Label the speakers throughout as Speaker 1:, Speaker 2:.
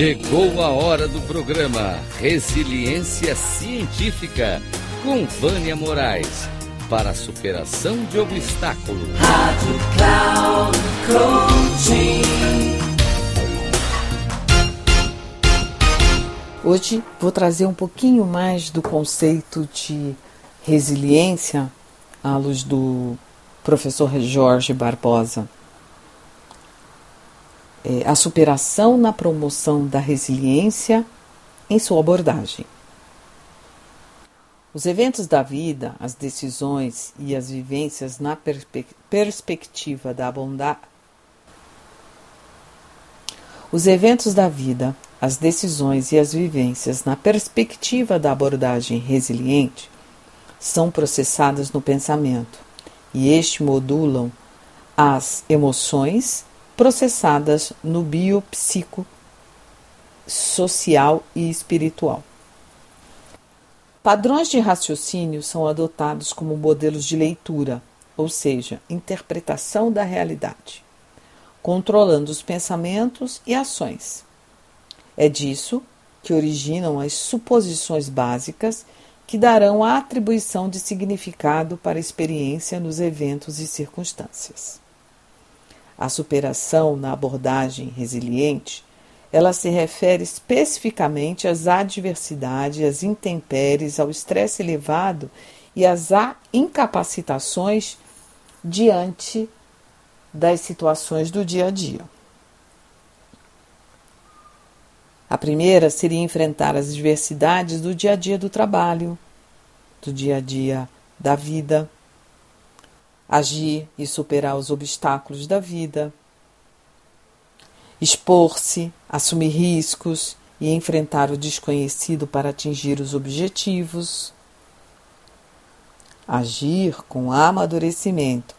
Speaker 1: Chegou a hora do programa Resiliência Científica com Vânia Moraes para a superação de obstáculos. Rádio Cloud Coaching.
Speaker 2: Hoje vou trazer um pouquinho mais do conceito de resiliência à luz do professor Jorge Barbosa. É, a superação na promoção da resiliência em sua abordagem. Os eventos da vida, as decisões e as vivências na perspe perspectiva da bondade. Os eventos da vida, as decisões e as vivências na perspectiva da abordagem resiliente são processadas no pensamento e este modulam as emoções processadas no biopsico social e espiritual. Padrões de raciocínio são adotados como modelos de leitura, ou seja, interpretação da realidade, controlando os pensamentos e ações. É disso que originam as suposições básicas que darão a atribuição de significado para a experiência nos eventos e circunstâncias. A superação na abordagem resiliente, ela se refere especificamente às adversidades, às intempéries, ao estresse elevado e às incapacitações diante das situações do dia a dia. A primeira seria enfrentar as adversidades do dia a dia do trabalho, do dia a dia da vida, agir e superar os obstáculos da vida, expor-se, assumir riscos e enfrentar o desconhecido para atingir os objetivos, agir com amadurecimento,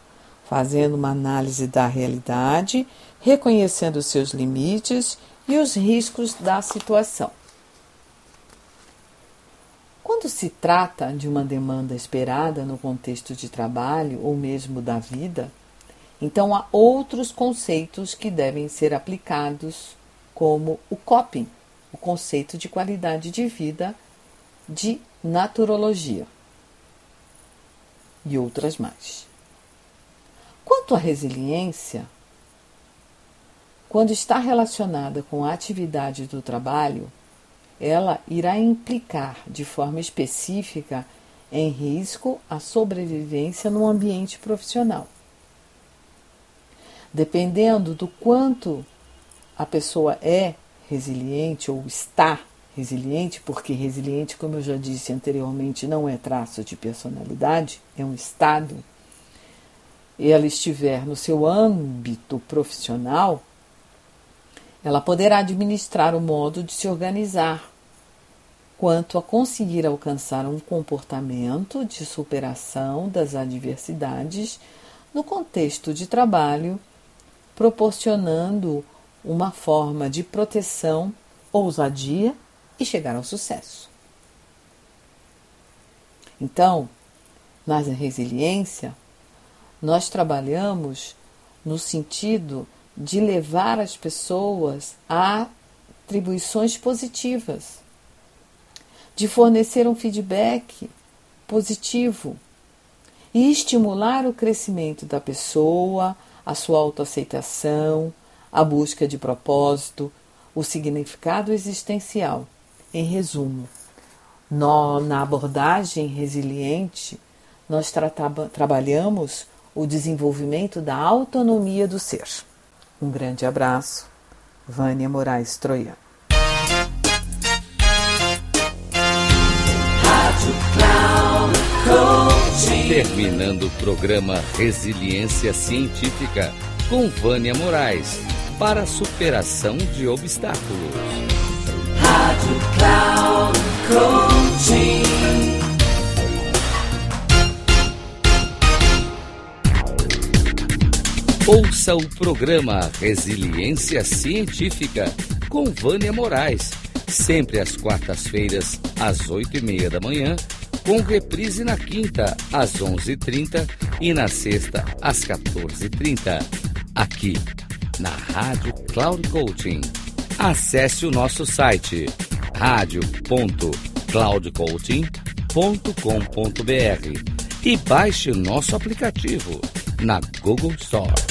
Speaker 2: fazendo uma análise da realidade, reconhecendo seus limites e os riscos da situação. Quando se trata de uma demanda esperada no contexto de trabalho ou mesmo da vida, então há outros conceitos que devem ser aplicados, como o coping, o conceito de qualidade de vida de naturologia e outras mais. Quanto à resiliência, quando está relacionada com a atividade do trabalho, ela irá implicar de forma específica em risco a sobrevivência no ambiente profissional. Dependendo do quanto a pessoa é resiliente ou está resiliente, porque resiliente, como eu já disse anteriormente, não é traço de personalidade, é um estado, e ela estiver no seu âmbito profissional, ela poderá administrar o modo de se organizar quanto a conseguir alcançar um comportamento de superação das adversidades no contexto de trabalho, proporcionando uma forma de proteção, ousadia e chegar ao sucesso. Então, na resiliência, nós trabalhamos no sentido de levar as pessoas a atribuições positivas, de fornecer um feedback positivo e estimular o crescimento da pessoa, a sua autoaceitação, a busca de propósito, o significado existencial. Em resumo, na abordagem resiliente, nós trabalhamos o desenvolvimento da autonomia do ser. Um grande abraço. Vânia Moraes Troiano.
Speaker 1: Terminando o programa Resiliência Científica com Vânia Moraes para a superação de obstáculos. Rádio Cloud Coaching. Ouça o programa Resiliência Científica com Vânia Moraes, sempre às quartas-feiras, às oito e meia da manhã, com reprise na quinta, às 11h30 e na sexta, às 14h30, aqui na Rádio Cloud Coaching. Acesse o nosso site radio.cloudcoaching.com.br e baixe o nosso aplicativo na Google Store.